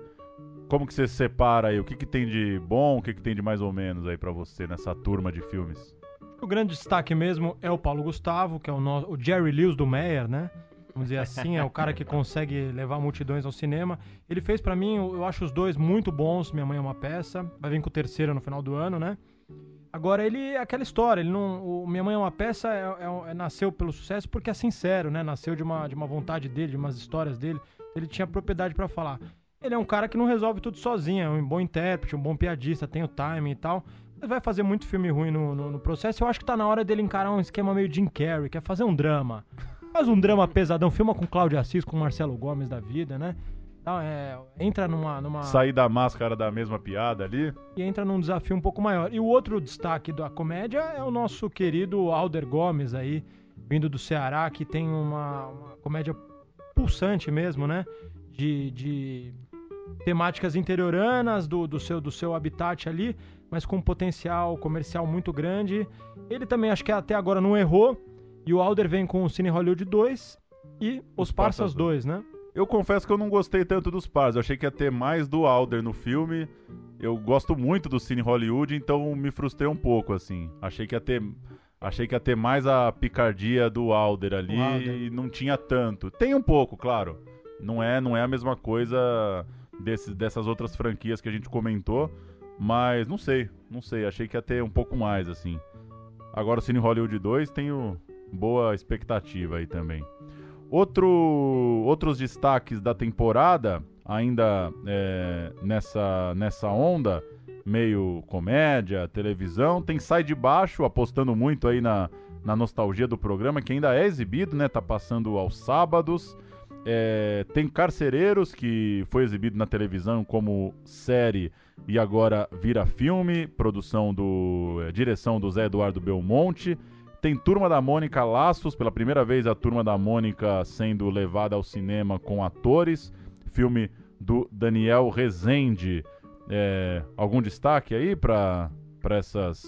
Como que você separa aí? O que que tem de bom, o que que tem de mais ou menos aí para você nessa turma de filmes? O grande destaque mesmo é o Paulo Gustavo, que é o, no... o Jerry Lewis do Meyer, né? Vamos dizer assim, é o cara que consegue levar multidões ao cinema. Ele fez para mim, eu acho os dois muito bons. Minha Mãe é uma peça, vai vir com o terceiro no final do ano, né? Agora ele, aquela história, ele não, o Minha Mãe é uma peça, é, é, é, nasceu pelo sucesso porque é sincero, né? Nasceu de uma, de uma vontade dele, de umas histórias dele. Ele tinha propriedade para falar. Ele é um cara que não resolve tudo sozinho, é um bom intérprete, um bom piadista, tem o timing e tal. Vai fazer muito filme ruim no, no, no processo. Eu acho que tá na hora dele encarar um esquema meio Jim Carrey, que é fazer um drama. Faz um drama pesadão, filma com Cláudio Assis, com Marcelo Gomes da vida, né? Então, é, entra numa, numa. Sair da máscara da mesma piada ali. E entra num desafio um pouco maior. E o outro destaque da comédia é o nosso querido Alder Gomes aí, vindo do Ceará, que tem uma, uma comédia pulsante mesmo, né? De, de temáticas interioranas do, do, seu, do seu habitat ali, mas com um potencial comercial muito grande. Ele também acho que até agora não errou. E o Alder vem com o Cine Hollywood 2 e Os, Os Parsas 2, né? Eu confesso que eu não gostei tanto dos Parsas. Eu achei que ia ter mais do Alder no filme. Eu gosto muito do Cine Hollywood, então me frustrei um pouco, assim. Achei que ia ter Achei que ia ter mais a picardia do Alder ali Alder. e não tinha tanto. Tem um pouco, claro. Não é, não é a mesma coisa desses, dessas outras franquias que a gente comentou, mas não sei, não sei. Achei que ia ter um pouco mais, assim. Agora o Cine Hollywood 2 tenho boa expectativa aí também. Outro, outros destaques da temporada, ainda é, nessa, nessa onda meio comédia, televisão. Tem Sai de Baixo, apostando muito aí na, na nostalgia do programa, que ainda é exibido, né? Tá passando aos sábados. É, tem Carcereiros, que foi exibido na televisão como série e agora vira filme, produção do. É, direção do Zé Eduardo Belmonte. Tem Turma da Mônica Laços, pela primeira vez a Turma da Mônica sendo levada ao cinema com atores. Filme do Daniel Rezende. É, algum destaque aí para essas,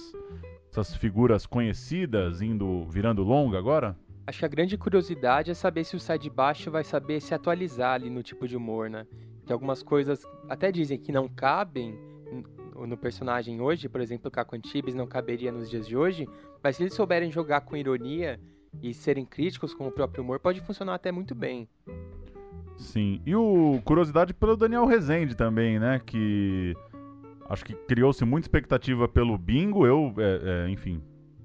essas figuras conhecidas indo virando longa agora? Acho que a grande curiosidade é saber se o Sai de Baixo vai saber se atualizar ali no tipo de humor, né? Que algumas coisas até dizem que não cabem no personagem hoje, por exemplo, o Caco Antibes não caberia nos dias de hoje, mas se eles souberem jogar com ironia e serem críticos com o próprio humor, pode funcionar até muito bem. Sim. E o curiosidade pelo Daniel Rezende também, né? Que acho que criou-se muita expectativa pelo bingo. Eu, é, é, enfim,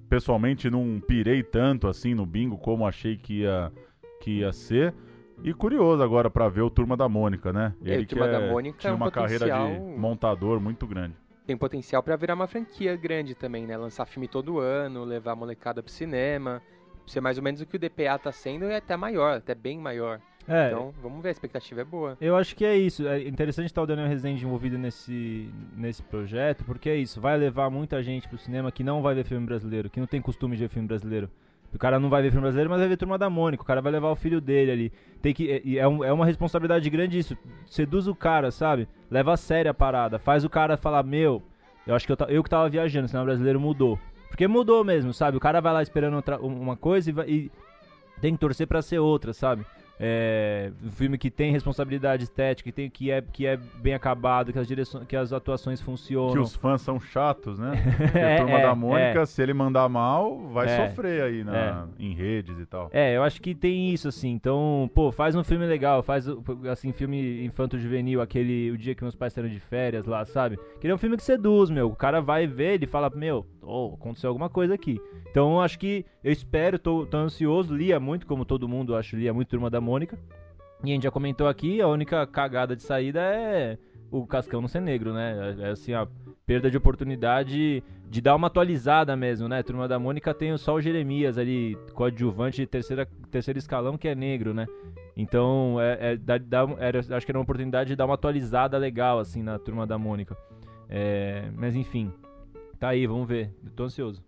pessoalmente não pirei tanto assim no bingo como achei que ia, que ia ser. E curioso agora para ver o Turma da Mônica, né? É, Ele o Turma é, da Mônica tinha é um uma potencial... carreira de montador muito grande. Tem potencial para virar uma franquia grande também, né? Lançar filme todo ano, levar a molecada pro cinema. Ser mais ou menos o que o DPA tá sendo e até maior, até bem maior. É, então, vamos ver, a expectativa é boa. Eu acho que é isso. É interessante estar o Daniel Rezende envolvido nesse, nesse projeto, porque é isso. Vai levar muita gente pro cinema que não vai ver filme brasileiro, que não tem costume de ver filme brasileiro. O cara não vai ver filme brasileiro, mas vai ver Turma da Mônica. O cara vai levar o filho dele ali. Tem que, é, é, um, é uma responsabilidade grande isso. Seduz o cara, sabe? Leva a sério a parada. Faz o cara falar, meu, eu acho que eu, eu que tava viajando, o cinema brasileiro mudou. Porque mudou mesmo, sabe? O cara vai lá esperando outra, uma coisa e, vai, e tem que torcer para ser outra, sabe? É, um filme que tem responsabilidade estética, que, tem, que, é, que é bem acabado, que as, direções, que as atuações funcionam. Que os fãs são chatos, né? Porque a turma é, da Mônica, é. se ele mandar mal, vai é. sofrer aí na, é. em redes e tal. É, eu acho que tem isso, assim. Então, pô, faz um filme legal, faz, assim, filme infanto-juvenil, aquele O Dia que Meus Pais Saíram de Férias lá, sabe? Que é um filme que seduz, meu. O cara vai ver, ele fala, meu, oh, aconteceu alguma coisa aqui. Então, acho que eu espero, tô, tô ansioso, lia muito, como todo mundo, acho, lia muito Turma da Mônica. E a gente já comentou aqui, a única cagada de saída é o Cascão não ser negro, né? É, é assim, a perda de oportunidade de dar uma atualizada mesmo, né? Turma da Mônica tem só o Jeremias ali, coadjuvante de terceira, terceiro escalão, que é negro, né? Então, é, é dá, dá, era, acho que era uma oportunidade de dar uma atualizada legal, assim, na Turma da Mônica. É, mas enfim, tá aí, vamos ver. Eu tô ansioso.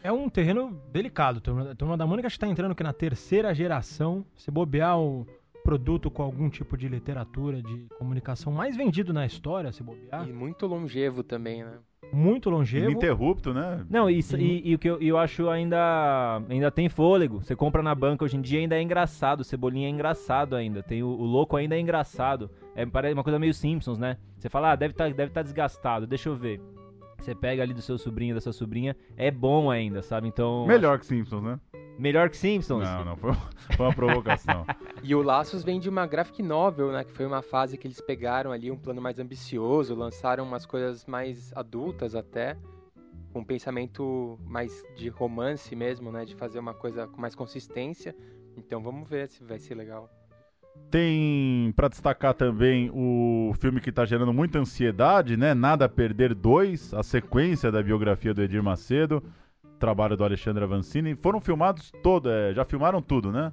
É um terreno delicado. A Turma da Mônica está entrando aqui na terceira geração. Se bobear o produto com algum tipo de literatura, de comunicação mais vendido na história, se bobear. E muito longevo também, né? Muito longevo. Ininterrupto, né? Não, isso, e, e, o que eu, eu, acho ainda ainda tem fôlego. Você compra na banca hoje em dia ainda é engraçado. Cebolinha é engraçado ainda. Tem o, o louco ainda é engraçado. É parece uma coisa meio Simpsons, né? Você fala, ah, deve estar tá, deve tá desgastado. Deixa eu ver. Você pega ali do seu sobrinho, da sua sobrinha, é bom ainda, sabe? Então. Melhor acho... que Simpsons, né? Melhor que Simpsons? Não, não, foi, foi uma provocação. e o Laços vem de uma graphic novel, né? Que foi uma fase que eles pegaram ali um plano mais ambicioso, lançaram umas coisas mais adultas até, com um pensamento mais de romance mesmo, né? De fazer uma coisa com mais consistência. Então vamos ver se vai ser legal. Tem para destacar também o filme que está gerando muita ansiedade, né? Nada a Perder 2, a sequência da biografia do Edir Macedo trabalho do Alexandre Avancini. Foram filmados todo, é, já filmaram tudo, né?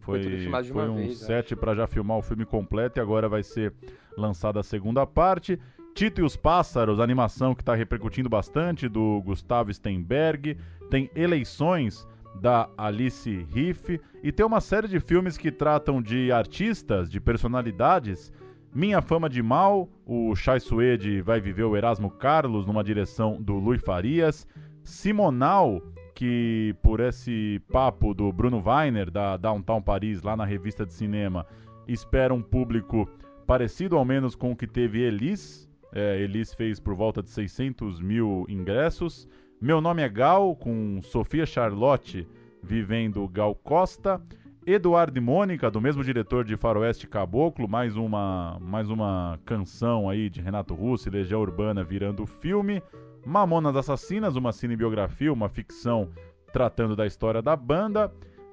Foi, foi, foi um vez, set para já filmar o filme completo e agora vai ser lançada a segunda parte. Tito e os Pássaros, animação que está repercutindo bastante, do Gustavo Steinberg. Tem Eleições, da Alice Riff. E tem uma série de filmes que tratam de artistas, de personalidades Minha Fama de Mal, o Chai Suede vai viver o Erasmo Carlos numa direção do Luiz Farias. Simonal, que por esse papo do Bruno Weiner, da Downtown Paris, lá na revista de cinema, espera um público parecido ao menos com o que teve Elis. É, Elis fez por volta de 600 mil ingressos. Meu nome é Gal, com Sofia Charlotte vivendo Gal Costa. Eduardo e Mônica, do mesmo diretor de Faroeste Caboclo, mais uma, mais uma canção aí de Renato Russo e Legião Urbana virando filme. Mamonas Assassinas, uma cinebiografia, uma ficção tratando da história da banda.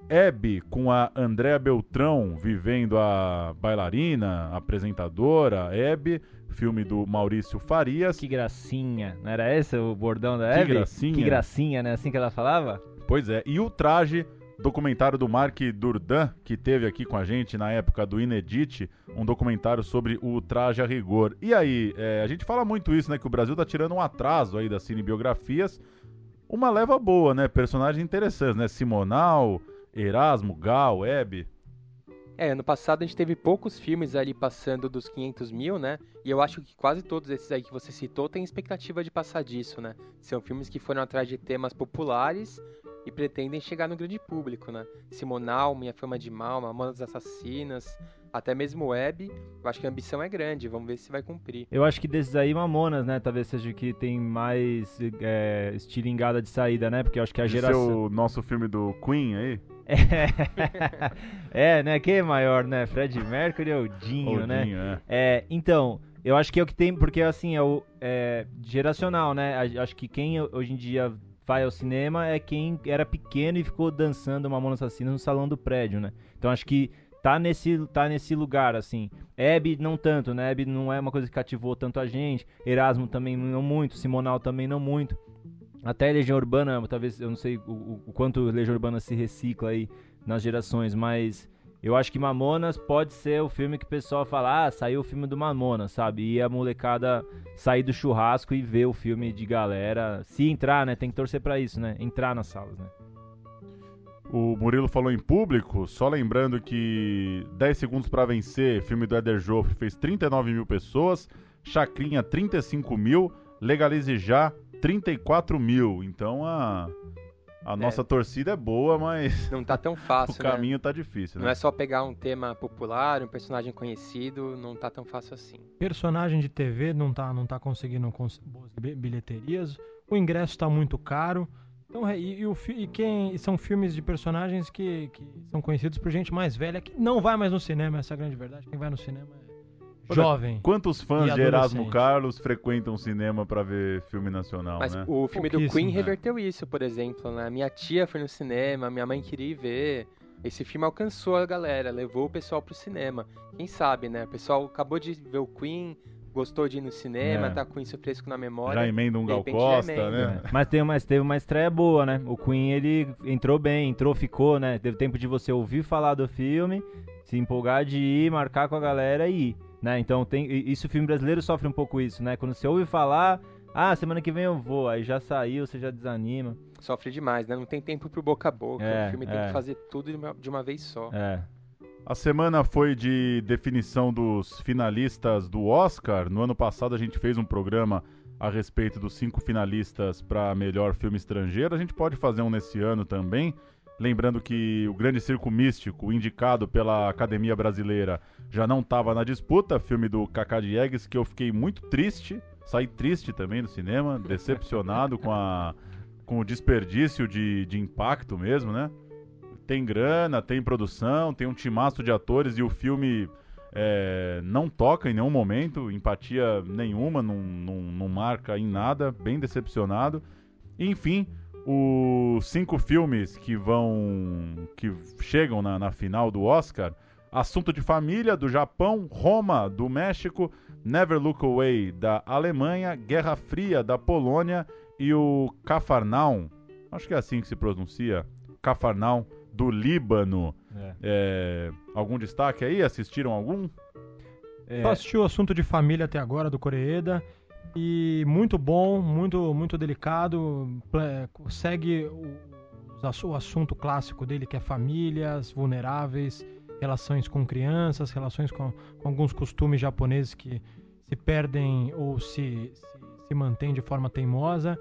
Hebe com a Andréa Beltrão vivendo a bailarina, apresentadora, Hebe, filme do Maurício Farias. Que gracinha, não era esse o bordão da Hebe? Que gracinha. Que gracinha, né? Assim que ela falava? Pois é, e o traje documentário do Mark Durdan, que teve aqui com a gente na época do Inedit, um documentário sobre o traje a rigor. E aí, é, a gente fala muito isso, né? Que o Brasil tá tirando um atraso aí das cinebiografias. Uma leva boa, né? Personagens interessantes, né? Simonal, Erasmo, Gal, Hebe. É, ano passado a gente teve poucos filmes ali passando dos 500 mil, né? E eu acho que quase todos esses aí que você citou têm expectativa de passar disso, né? São filmes que foram atrás de temas populares e pretendem chegar no grande público, né? Simonal, Minha Fama de Mal, Mamonas Assassinas, até mesmo Web, eu acho que a ambição é grande, vamos ver se vai cumprir. Eu acho que desses aí, Mamonas, né? Talvez seja o que tem mais é, estilingada de saída, né? Porque eu acho que a Esse geração... é o nosso filme do Queen aí? É, né? Quem é maior, né? Fred Mercury ou Dinho, né? É. É, então, eu acho que é o que tem, porque assim, é o é, geracional, né? Acho que quem hoje em dia vai ao cinema é quem era pequeno e ficou dançando Mamona Assassina no salão do prédio, né? Então acho que tá nesse, tá nesse lugar, assim. Hebe não tanto, né? Hebe não é uma coisa que cativou tanto a gente. Erasmo também não muito, Simonal também não muito. Até Legião Urbana, talvez, eu não sei o, o- quanto Legião Urbana se recicla aí nas gerações, mas eu acho que Mamonas pode ser o filme que o pessoal fala, ah, saiu o filme do Mamonas, sabe? E a molecada sair do churrasco e ver o filme de galera. Se entrar, né? Tem que torcer pra isso, né? Entrar nas salas, né? O Murilo falou em público, só lembrando que 10 Segundos pra Vencer, filme do Eder Joffre, fez 39 mil pessoas, Chacrinha 35 mil, Legalize Já 34 mil. Então a, a nossa torcida é boa, mas Não tá tão o fácil, né? caminho tá difícil, Não né? é só pegar um tema popular, um personagem conhecido, não tá tão fácil assim. Personagem de TV não tá, não tá conseguindo cons- boas bi- bilheterias. O ingresso tá muito caro. Então, é, e, e o e quem e são filmes de personagens que, que são conhecidos por gente mais velha que não vai mais no cinema, essa é a grande verdade. Quem vai no cinema é jovem. Quantos fãs de Erasmo. Carlos frequentam o cinema pra ver filme nacional, Mas né? o filme do Queen né? reverteu isso, por exemplo, né? Minha tia foi no cinema, minha mãe queria ir ver. Esse filme alcançou a galera, levou o pessoal pro cinema. Quem sabe, né? O pessoal acabou de ver o Queen, gostou de ir no cinema, É. tá com isso fresco na memória. Já emenda um Gal Costa, emenda. né? É. Mas, tem, mas teve uma estreia boa, né? O Queen, ele entrou bem, entrou, ficou, né? Teve tempo de você ouvir falar do filme, se empolgar de ir, marcar com a galera e ir, né? Então, tem, isso o filme brasileiro sofre um pouco isso, né? Quando você ouve falar, ah, semana que vem eu vou, aí já saiu, você já desanima. Sofre demais, né? Não tem tempo pro boca a boca. É, o filme tem é. que fazer tudo de uma, de uma vez só. É. A semana foi de definição dos finalistas do Oscar. No ano passado a gente fez um programa a respeito dos cinco finalistas para melhor filme estrangeiro. A gente pode fazer um nesse ano também. Lembrando que o Grande Circo Místico, indicado pela Academia Brasileira, já não estava na disputa. Filme do Kaká Diegues, que eu fiquei muito triste. Saí triste também do cinema, decepcionado com, a, com o desperdício de, de impacto mesmo, né? tem grana, tem produção, tem um timaço de atores e o filme é, não toca em nenhum momento, empatia nenhuma, não, não, não marca em nada, bem decepcionado. Enfim, os cinco filmes que vão. que chegam na, na final do Oscar. Assunto de Família, do Japão, Roma, do México, Never Look Away, da Alemanha, Guerra Fria, da Polônia e o Cafarnaum, acho que é assim que se pronuncia, Cafarnaum, do Líbano. É. É, algum destaque aí? Assistiram algum? É, Só assisti o assunto de família até agora do Coreeda e muito bom, muito muito delicado, segue o, o assunto clássico dele que é famílias vulneráveis relações com crianças, relações com, com alguns costumes japoneses que se perdem ou se, se, se mantêm de forma teimosa.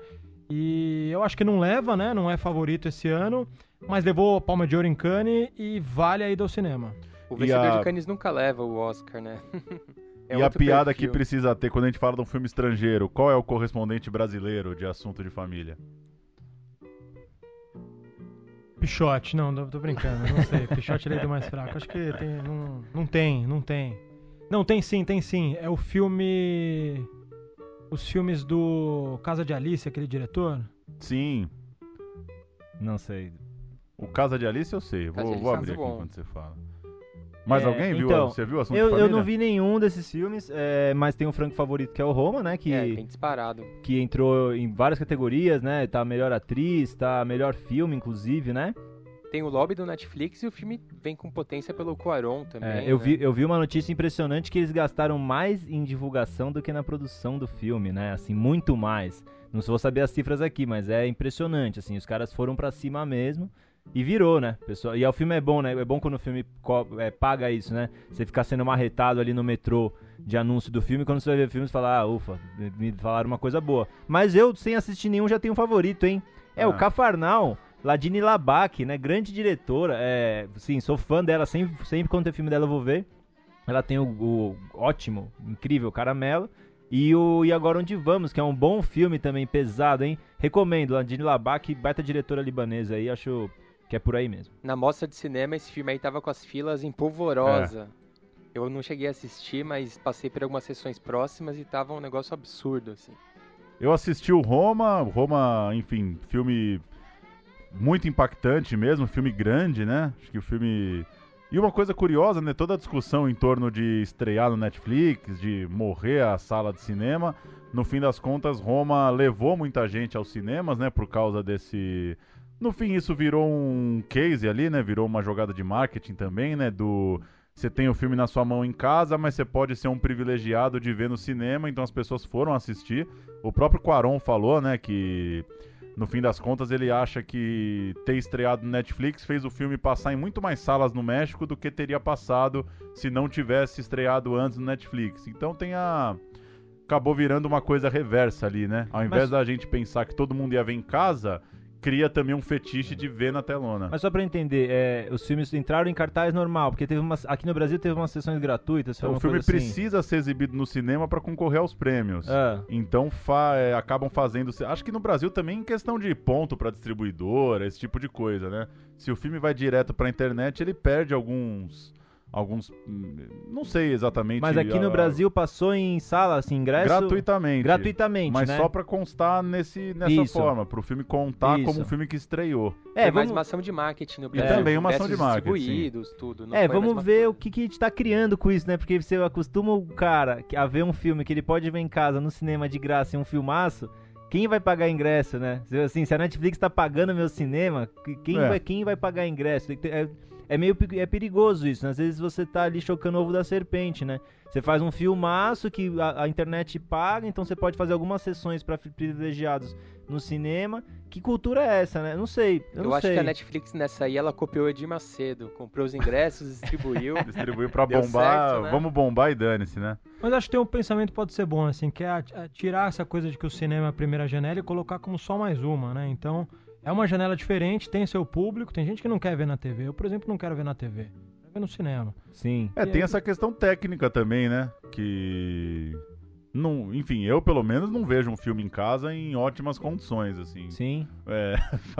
E eu acho que não leva, né? Não é favorito esse ano, mas levou a Palma de Ouro em Cannes e vale a ida ao cinema. O vencedor a- de Cannes nunca leva o Oscar, né? É e a piada que perfil. precisa ter quando a gente fala de um filme estrangeiro, qual é o correspondente brasileiro de assunto de família? Pichote, não, tô brincando, não sei. Pichote é do mais fraco. Acho que tem. Não, não tem, não tem. Não, tem sim, tem sim. É o filme. Os filmes do Casa de Alice, aquele diretor. Sim, Não sei. o Casa de Alice eu sei, vou, vou Alice abrir aqui é bom. enquanto você fala. Mais É, alguém viu? então, Você viu o assunto Eu, de eu não vi nenhum desses filmes, é, mas tem um franco favorito que é o Roma, né? Que, É, bem disparado. que entrou em várias categorias, né? Tá melhor atriz, tá melhor filme, inclusive, né? Tem o lobby do Netflix e o filme vem com potência pelo Cuarón também. É, eu, né? vi, eu vi uma notícia impressionante que eles gastaram mais em divulgação do que na produção do filme, né? Assim, muito mais. Não vou saber as cifras aqui, mas é impressionante, assim, os caras foram pra cima mesmo e virou, né? Pessoal, e o filme é bom, né? É bom quando o filme é, paga isso, né? Você ficar sendo marretado ali no metrô de anúncio do filme, quando você vai ver o filme, você fala, ah, ufa, me- falaram uma coisa boa. Mas eu, sem assistir nenhum, já tenho um favorito, hein? É Ah. o Cafarnal, Ladine Labak, né? Grande diretora. É, sim, sou fã dela, sempre, sempre quando tem filme dela eu vou ver. Ela tem o, o ótimo, incrível Caramelo. E o E Agora Onde Vamos, que é um bom filme também, pesado, hein? Recomendo, Ladine Labak, baita diretora libanesa aí, acho que é por aí mesmo. Na mostra de cinema, esse filme aí tava com as filas em polvorosa. É. Eu não cheguei a assistir, mas passei por algumas sessões próximas e tava um negócio absurdo, assim. Eu assisti o Roma, o Roma, enfim, filme muito impactante mesmo, filme grande, né? Acho que o filme. E uma coisa curiosa, né? Toda a discussão em torno de estrear no Netflix, de morrer a sala de cinema. No fim das contas, Roma levou muita gente aos cinemas, né? Por causa desse. No fim, isso virou um case ali, né? Virou uma jogada de marketing também, né? Do. Você tem o filme na sua mão em casa, mas você pode ser um privilegiado de ver no cinema, então as pessoas foram assistir. O próprio Quaron falou, né, que no fim das contas ele acha que ter estreado no Netflix fez o filme passar em muito mais salas no México do que teria passado se não tivesse estreado antes no Netflix. Então tem a acabou virando uma coisa reversa ali, né? Ao invés Mas- da gente pensar que todo mundo ia ver em casa, cria também um fetiche de ver na telona. Mas só pra entender, é, os filmes entraram em cartaz normal, porque teve umas, aqui no Brasil teve umas sessões gratuitas. foi o filme assim. precisa ser exibido no cinema para concorrer aos prêmios. Ah, Então fa- é, acabam fazendo. Acho que no Brasil também em questão de ponto pra distribuidora, esse tipo de coisa, né? Se o filme vai direto pra internet, ele perde alguns. Alguns. Não sei exatamente. mas aqui no a- Brasil passou em sala, assim, ingresso... Gratuitamente. Gratuitamente, Mas né? só pra constar nesse, nessa Isso. forma, pro filme contar como Isso. um filme que estreou. É, Foi mais vamos... uma ação de marketing no E Brasil. também uma ação de marketing, distribuídos, tudo. não É, a vamos ver coisa. o que, que a gente tá criando com isso, né? Porque você acostuma o cara a ver um filme que ele pode ver em casa, no cinema de graça, em um filmaço. Quem vai pagar ingresso, né? Se, assim, se a Netflix tá pagando meu cinema, que- quem, É. vai, quem vai pagar ingresso? É, meio é perigoso isso, né? Às vezes você tá ali chocando o ovo da serpente, né? Você faz um filmaço que a, a internet paga, então você pode fazer algumas sessões para privilegiados no cinema. Que cultura é essa, né? Não sei. Eu, Eu, não acho sei. que a Netflix nessa aí, ela copiou o Edir Macedo. Comprou os ingressos, distribuiu. Distribuiu pra Deu bombar. certo, né? Vamos bombar e dane-se, né? Mas acho que tem um pensamento que pode ser bom, assim, que é a- a tirar essa coisa de que o cinema é a primeira janela e colocar como só mais uma, né? Então, é uma janela diferente, tem seu público, tem gente que não quer ver na TV. Eu, por exemplo, não quero ver na TV. Quero ver no cinema. Sim. É, E tem aí- essa questão técnica também, né? Que. Não, enfim, eu pelo menos não vejo um filme em casa em ótimas condições, assim. Sim. É,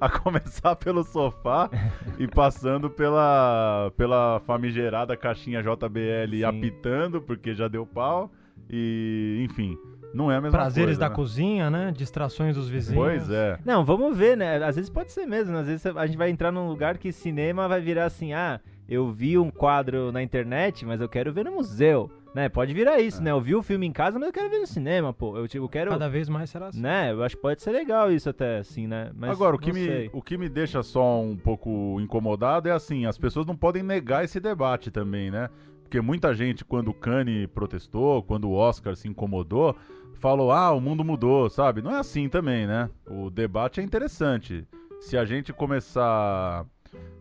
a a começar pelo sofá e passando pela, pela famigerada caixinha JBL Sim. apitando, porque já deu pau. E, enfim, não é a mesma Prazeres coisa. da né? cozinha, né? Distrações dos vizinhos. Pois é. Não, vamos ver, né? Às vezes pode ser mesmo. né? Às vezes a gente vai entrar num lugar que cinema vai virar assim: ah, eu vi um quadro na internet, mas eu quero ver no museu. Né? Pode virar isso, É. né? Eu vi o filme em casa, mas eu quero ver no cinema, pô. Eu, tipo, quero. Cada vez mais será assim. Né? Eu acho que pode ser legal isso até, assim, né? Mas Agora, o que, me, sei. o que me deixa só um pouco incomodado é assim, as pessoas não podem negar esse debate também, né? Porque muita gente, quando o Kanye protestou, quando o Oscar se incomodou, falou, ah, o mundo mudou, sabe? Não é assim também, né? O debate é interessante. Se a gente começar...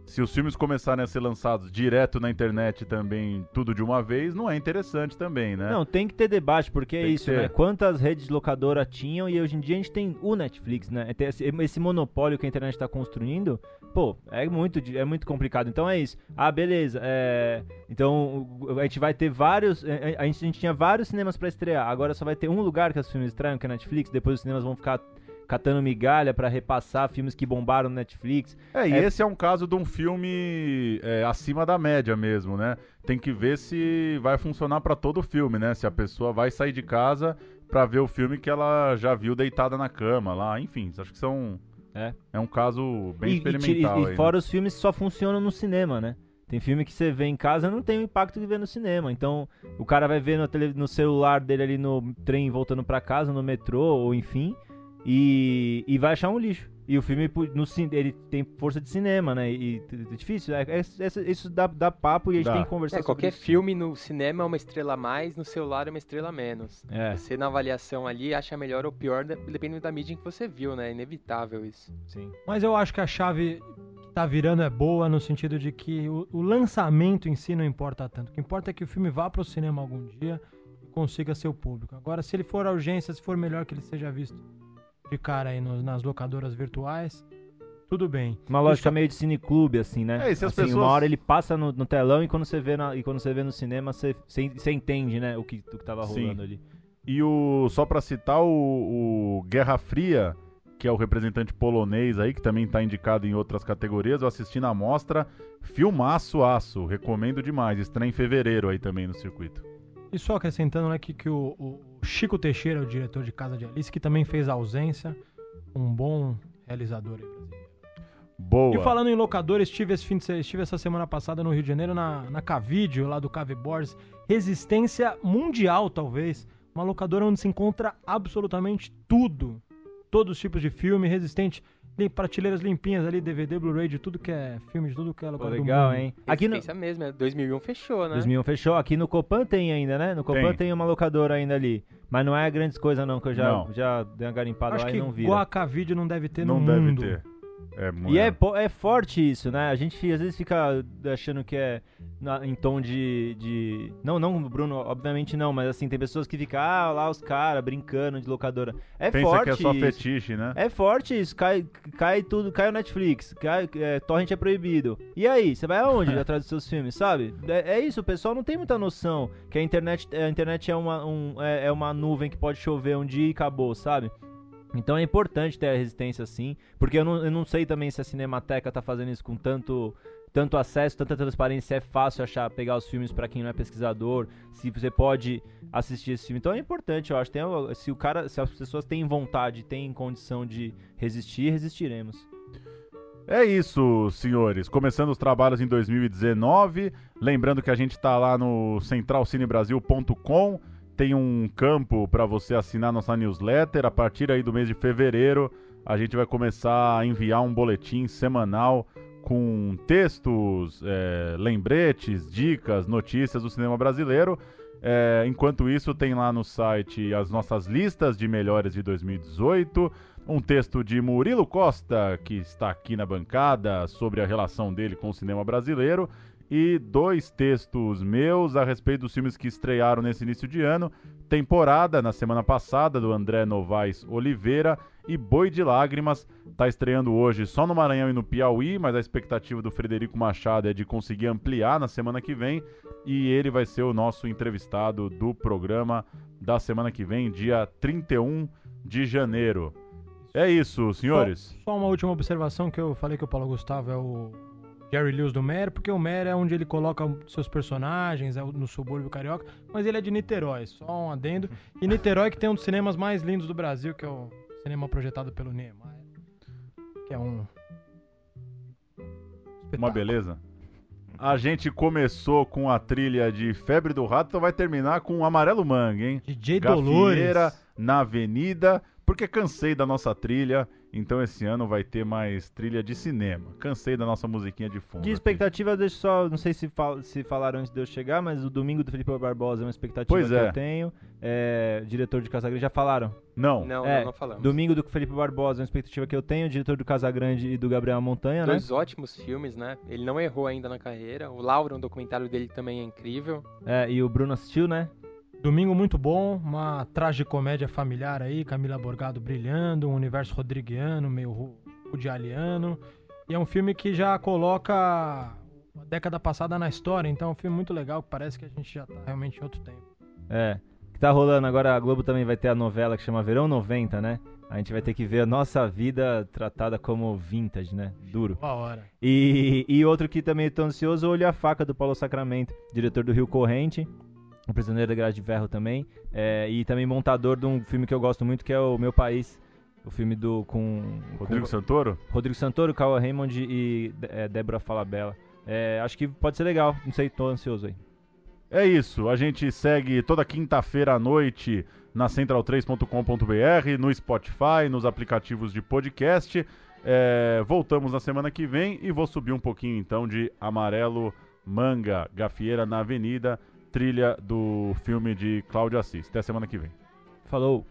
se os filmes começarem a ser lançados direto na internet também, tudo de uma vez, não é interessante também, né? Não, tem que ter debate, porque é Tem que isso, né? Quantas redes locadoras tinham e hoje em dia a gente tem o Netflix, né? Esse, monopólio que a internet está construindo, pô, é muito, é muito complicado. Então é isso. Ah, beleza. é, Então a gente vai ter vários. é, A gente, a gente tinha vários cinemas para estrear. Agora só vai ter um lugar que os filmes estreiam, que é a Netflix. Depois os cinemas vão ficar catando migalha para repassar filmes que bombaram no Netflix. É, e É- esse é um caso de um filme é, acima da média mesmo, né? Tem que ver se vai funcionar pra todo filme, né? Se a pessoa vai sair de casa pra ver o filme que ela já viu deitada na cama lá, enfim, acho que são É. é um caso bem e, e experimental e- e aí, né? fora os filmes que só funcionam no cinema, né? Tem filme que você vê em casa não tem o impacto que vê no cinema. Então, o cara vai ver no, tele- no celular dele ali no trem voltando pra casa, no metrô, ou enfim, e, e vai achar um lixo. E o filme, no, ele tem força de cinema, né? E é difícil. É, é- é- isso dá, dá papo e a gente Dá. tem que conversar É, sobre qualquer isso. filme no cinema é uma estrela a mais, no celular é uma estrela a menos. É, Você na avaliação ali acha melhor ou pior, de- dependendo da mídia em que você viu, né? É inevitável isso. sim. Mas eu acho que a chave que tá virando é boa no sentido de que o, o lançamento em si não importa tanto. O que importa é que o filme vá pro cinema algum dia e consiga seu público. Agora, se ele for a urgência, se for melhor que ele seja visto de cara aí nos- nas locadoras virtuais, tudo bem. Uma lógica meio de cineclube, assim, né? É, e se as assim, pessoas- Uma hora ele passa no, no telão e quando você vê, na- e quando você vê no cinema, você, você, você entende, né? O que, o que tava Sim. rolando ali. E o só pra citar o, o Guerra Fria, que é o representante polonês aí, que também está indicado em outras categorias, eu assisti na mostra, filmaço aço, recomendo demais, estreia em fevereiro aí também no circuito. E só acrescentando né, que, que o, o Chico Teixeira, o diretor de Casa de Alice, que também fez ausência, um bom realizador aí brasileiro. Boa. E falando em locador, estive, esse fim de estive essa semana passada no Rio de Janeiro, na, na Cavídeo, lá do Cave Borges. Resistência mundial, talvez. Uma locadora onde se encontra absolutamente tudo. Todos os tipos de filme, resistente. Lim- Prateleiras limpinhas ali, DVD, Blu-ray, de tudo que é filme, de tudo que é Pô, locadora legal, do mundo. hein? Aqui no, mesmo, é 2001 fechou, né? 2001 fechou. Aqui no Copan tem ainda, né? No Copan Tem. tem, uma locadora ainda ali. Mas não é grandes coisas não, que eu já, Não. já dei uma garimpada Acho lá que e não vira. igual a Cavídeo não deve ter Não no deve mundo. ter. É muito. E é, é forte isso, né? A gente às vezes fica achando que é na- em tom de, de. Não, não, Bruno, obviamente não, mas assim, tem pessoas que ficam, ah, lá os caras brincando de locadora. É Pensa forte que é só isso. fetiche, né? É forte isso, cai, cai tudo, cai o Netflix, cai, é, torrent é proibido. E aí, você vai aonde atrás dos seus filmes, sabe? É, é isso, o pessoal não tem muita noção que a internet, a internet é, uma, um- é, é uma nuvem que pode chover um dia e acabou, sabe? Então é importante ter a resistência assim, porque eu não, eu não sei também se a Cinemateca tá fazendo isso com tanto tanto acesso, tanta transparência, é fácil achar, pegar os filmes pra quem não é pesquisador, se você pode assistir esse filme. Então é importante, eu acho, tem, se o cara, se as pessoas têm vontade, têm condição de resistir, resistiremos. É isso, senhores. Começando os trabalhos em 2019. Lembrando que a gente está lá no centralcinebrasil.com. Tem um campo para você assinar nossa newsletter. A partir aí do mês de fevereiro, a gente vai começar a enviar um boletim semanal com textos, é, lembretes, dicas, notícias do cinema brasileiro. É, enquanto isso, tem lá no site as nossas listas de melhores de 2018. Um texto de Murilo Costa, que está aqui na bancada, sobre a relação dele com o cinema brasileiro. E dois textos meus a respeito dos filmes que estrearam nesse início de ano. Temporada, na semana passada, do André Novaes Oliveira. E Boi de Lágrimas, está estreando hoje só no Maranhão e no Piauí, mas a expectativa do Frederico Machado é de conseguir ampliar na semana que vem. E ele vai ser o nosso entrevistado do programa da semana que vem, dia 31 de janeiro. É isso, senhores. Só, só uma última observação que eu falei que o Paulo Gustavo é o Jerry Lewis do Mer, porque o Mer é onde ele coloca seus personagens, é no subúrbio carioca, mas ele é de Niterói, só um adendo. E Niterói que tem um dos cinemas mais lindos do Brasil, que é o cinema projetado pelo Niemeyer, que é um Uma espetáculo. beleza. A gente começou com a trilha de Febre do Rato, então vai terminar com Amarelo Mangue, hein? DJ Dolores. Gafieira na Avenida. porque cansei da nossa trilha, então esse ano vai ter mais trilha de cinema. Cansei da nossa musiquinha de fundo. De aqui. expectativa, deixa só, não sei se, fal- se falaram antes de eu chegar, mas o Domingo do Felipe Barbosa é uma expectativa Pois que é. eu tenho. É, diretor de Casagrande, já falaram? Não, Não, É, não, não falamos. Domingo do Felipe Barbosa é uma expectativa que eu tenho, diretor do Casagrande e do Gabriel Montanha, né? Dois ótimos filmes, né? Ele não errou ainda na carreira. O Laura, um documentário dele também é incrível. É, e o Bruno assistiu, né? Domingo muito bom, uma tragicomédia familiar aí, Camila Borgado brilhando, um universo rodriguiano, meio ru- rudialiano. E é um filme que já coloca a década passada na história, então é um filme muito legal, que parece que a gente já tá realmente em outro tempo. É. Que tá rolando agora, a Globo também vai ter a novela que chama Verão 90, né? A gente vai ter que ver a nossa vida tratada como vintage, né? Duro. Boa hora. E, e outro que também tô ansioso, Olho e a Faca, do Paulo Sacramento, diretor do Rio Corrente, o Prisioneiro da Grade de Ferro também, é, e também montador de um filme que eu gosto muito, que é o Meu País, o filme do com Rodrigo com Santoro? Rodrigo Santoro, Cauã Raymond e é, Débora Falabella. É, acho que pode ser legal, não sei, tô ansioso aí. É isso, a gente segue toda quinta-feira à noite na central3.com.br, no Spotify, nos aplicativos de podcast. É, voltamos na semana que vem e vou subir um pouquinho então de Amarelo Manga, Gafieira na Avenida, trilha do filme de Cláudio Assis. Até semana que vem. Falou!